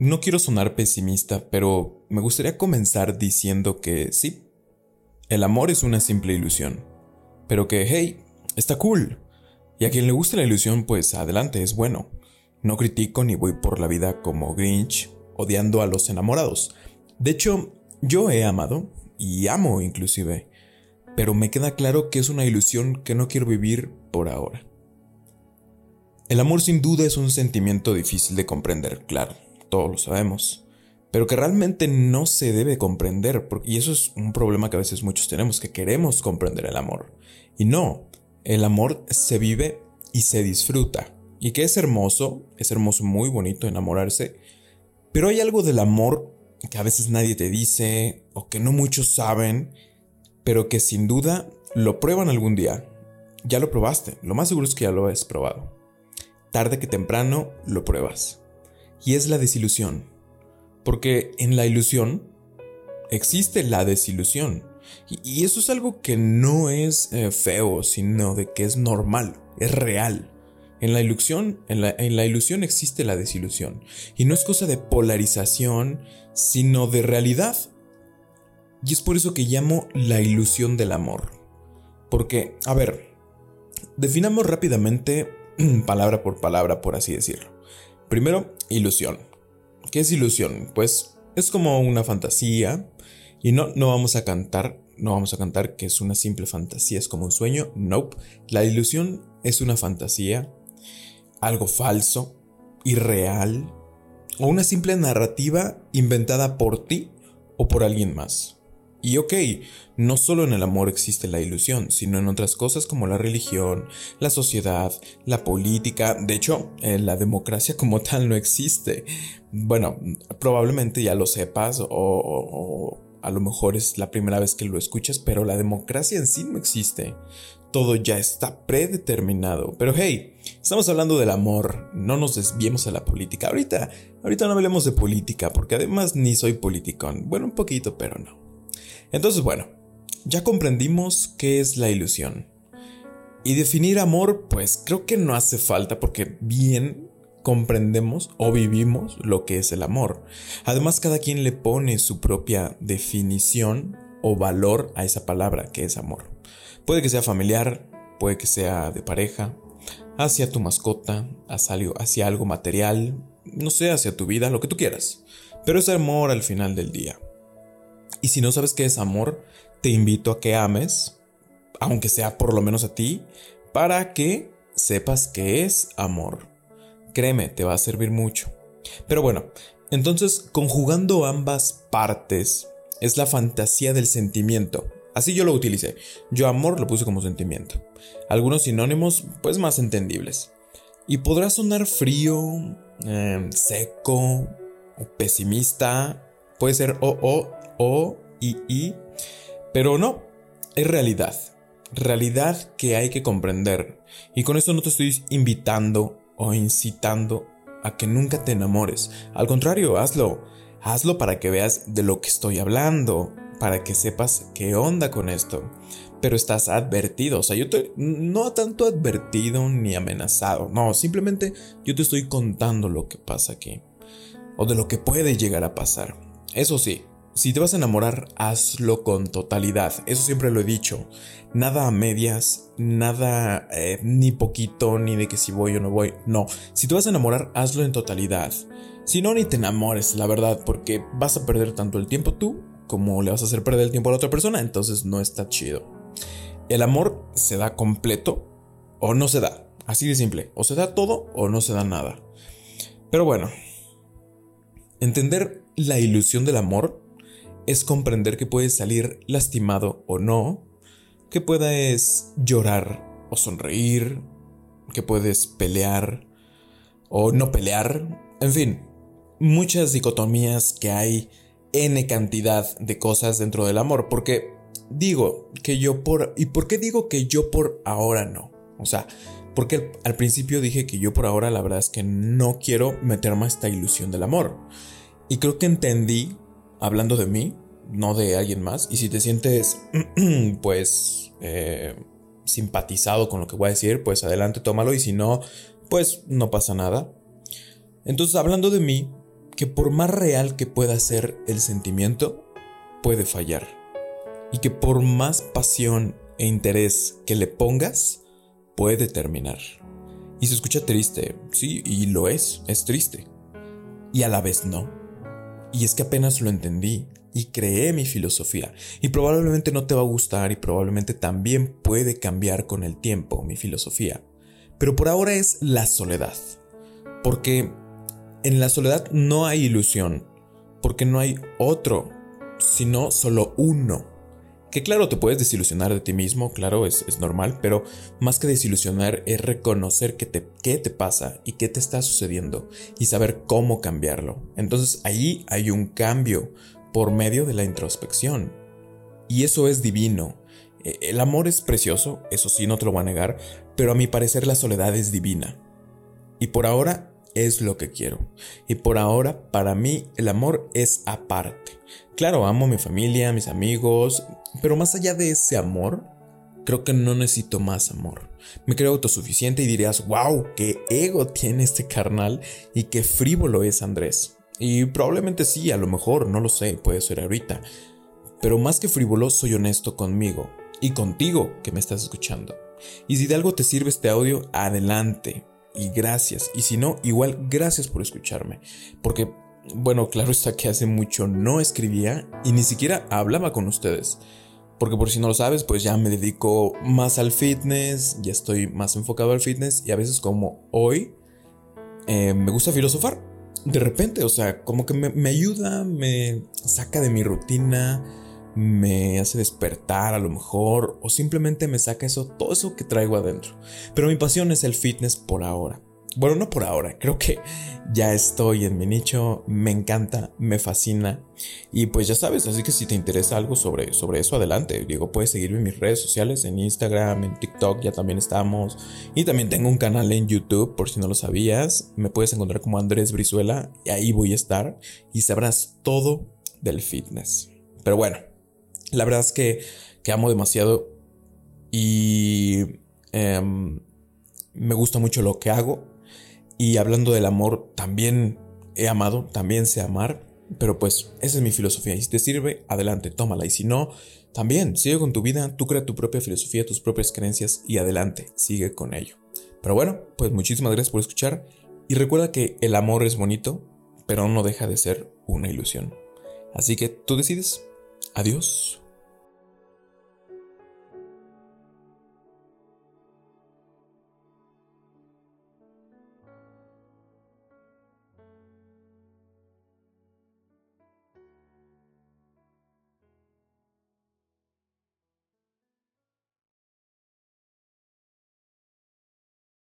No quiero sonar pesimista, pero me gustaría comenzar diciendo que sí, el amor es una simple ilusión, pero que, hey, está cool. Y a quien le guste la ilusión, pues adelante, es bueno. No critico ni voy por la vida como Grinch, odiando a los enamorados. De hecho, yo he amado, y amo inclusive, pero me queda claro que es una ilusión que no quiero vivir por ahora. El amor sin duda es un sentimiento difícil de comprender, claro todos lo sabemos, pero que realmente no se debe comprender, y eso es un problema que a veces muchos tenemos, que queremos comprender el amor. Y no, el amor se vive y se disfruta, y que es hermoso, es hermoso, muy bonito enamorarse, pero hay algo del amor que a veces nadie te dice, o que no muchos saben, pero que sin duda lo prueban algún día. Ya lo probaste, lo más seguro es que ya lo has probado. Tarde que temprano lo pruebas y es la desilusión. Porque en la ilusión existe la desilusión. Y, eso es algo que no es eh, feo, sino de que es normal, es real. En la ilusión, en la, en la ilusión existe la desilusión. Y no es cosa de polarización, sino de realidad. Y es por eso que llamo la ilusión del amor. Porque, a ver, definamos rápidamente, palabra por palabra, por así decirlo. Primero, ilusión. ¿Qué es ilusión? Pues es como una fantasía. Y no, no vamos a cantar, no vamos a cantar que es una simple fantasía, es como un sueño. Nope. La ilusión es una fantasía, algo falso, irreal, o una simple narrativa inventada por ti o por alguien más. Y ok, no solo en el amor existe la ilusión, sino en otras cosas como la religión, la sociedad, la política. De hecho, la democracia como tal no existe. Bueno, probablemente ya lo sepas o, a lo mejor es la primera vez que lo escuchas, pero la democracia en sí no existe. Todo ya está predeterminado. Pero hey, estamos hablando del amor, no nos desviemos a la política. Ahorita, ahorita no hablemos de política, porque además ni soy politicón. Bueno, un poquito, pero no. Entonces, bueno, ya comprendimos qué es la ilusión. Y definir amor, pues creo que no hace falta porque bien comprendemos o vivimos lo que es el amor. Además, cada quien le pone su propia definición o valor a esa palabra que es amor. Puede que sea familiar, puede que sea de pareja, hacia tu mascota, hacia algo material, no sé, hacia tu vida, lo que tú quieras. Pero es amor al final del día. Y si no sabes qué es amor, te invito a que ames, aunque sea por lo menos a ti, para que sepas qué es amor. Créeme, te va a servir mucho. Pero bueno, entonces conjugando ambas partes es la fantasía del sentimiento. Así yo lo utilicé. Yo amor lo puse como sentimiento. Algunos sinónimos pues más entendibles. Y podrá sonar frío, em, seco, pesimista. Puede ser o, o o, I, I, pero no, es realidad. Realidad que hay que comprender. Y con esto no te estoy invitando o incitando a que nunca te enamores. Al contrario, hazlo. Hazlo para que veas de lo que estoy hablando, para que sepas qué onda con esto. Pero estás advertido, o sea, yo te, no tanto advertido ni amenazado, no, simplemente yo te estoy contando lo que pasa aquí, o de lo que puede llegar a pasar. Eso sí, si te vas a enamorar, hazlo con totalidad. Eso siempre lo he dicho. Nada a medias, nada eh, ni poquito, ni de que si voy o no voy. No, si te vas a enamorar, hazlo en totalidad. Si no, ni te enamores, la verdad, porque vas a perder tanto el tiempo tú como le vas a hacer perder el tiempo a la otra persona, entonces no está chido. El amor se da completo o no se da. Así de simple. O se da todo o no se da nada. Pero bueno, entender la ilusión del amor es comprender que puedes salir lastimado o no, que puedes llorar o sonreír, que puedes pelear o no pelear, en fin, muchas dicotomías que hay n cantidad de cosas dentro del amor, porque digo que yo por... ¿Y por qué digo que yo por ahora no? O sea, porque al, principio dije que yo por ahora la verdad es que no quiero meterme a esta ilusión del amor. Y creo que entendí hablando de mí, no de alguien más. Y si te sientes, pues, eh, simpatizado con lo que voy a decir, pues adelante, tómalo. Y si no, pues no pasa nada. Entonces, hablando de mí, que por más real que pueda ser el sentimiento, puede fallar. Y que por más pasión e interés que le pongas, puede terminar. Y se escucha triste, sí, y lo es, es triste. Y a la vez no. Y es que apenas lo entendí y creé mi filosofía. Y probablemente no te va a gustar y probablemente también puede cambiar con el tiempo mi filosofía. Pero por ahora es la soledad. Porque en la soledad no hay ilusión. Porque no hay otro, sino solo uno. Que claro, te puedes desilusionar de ti mismo, claro, es, normal, pero más que desilusionar es reconocer qué te, qué te pasa y qué te está sucediendo y saber cómo cambiarlo. Entonces ahí hay un cambio por medio de la introspección. Y eso es divino. E, el amor es precioso, eso sí, no te lo voy a negar, pero a mi parecer la soledad es divina. Y por ahora es lo que quiero. Y por ahora, para mí, el amor es aparte. Claro, amo a mi familia, a mis amigos, pero más allá de ese amor, creo que no necesito más amor. Me creo autosuficiente y dirías, wow, qué ego tiene este carnal y qué frívolo es Andrés. Y probablemente sí, a lo mejor, no lo sé, puede ser ahorita. Pero más que frívolo, soy honesto conmigo y contigo que me estás escuchando. Y si de algo te sirve este audio, adelante. Y gracias. Y si no, igual gracias por escucharme. Porque bueno, claro está que hace mucho no escribía y ni siquiera hablaba con ustedes. Porque por si no lo sabes, pues ya me dedico más al fitness, ya estoy más enfocado al fitness y a veces como hoy eh, me gusta filosofar. De repente, o sea, como que me, me ayuda, me saca de mi rutina, me hace despertar a lo mejor o simplemente me saca eso, todo eso que traigo adentro. Pero mi pasión es el fitness por ahora. Bueno, no por ahora, creo que ya estoy en mi nicho, me encanta, me fascina. Y pues ya sabes, así que si te interesa algo sobre, sobre eso, adelante. Digo, puedes seguirme en mis redes sociales, en Instagram, en TikTok, ya también estamos. Y también tengo un canal en YouTube, por si no lo sabías. Me puedes encontrar como Andrés Brizuela, y ahí voy a estar. Y sabrás todo del fitness. Pero bueno, la verdad es que, amo demasiado. Y... Em, me gusta mucho lo que hago y hablando del amor, también he amado, también sé amar, pero pues esa es mi filosofía. Y si te sirve, adelante, tómala. Y si no, también sigue con tu vida, tú crea tu propia filosofía, tus propias creencias y adelante, sigue con ello. Pero bueno, pues muchísimas gracias por escuchar y recuerda que el amor es bonito, pero no deja de ser una ilusión. Así que tú decides. Adiós.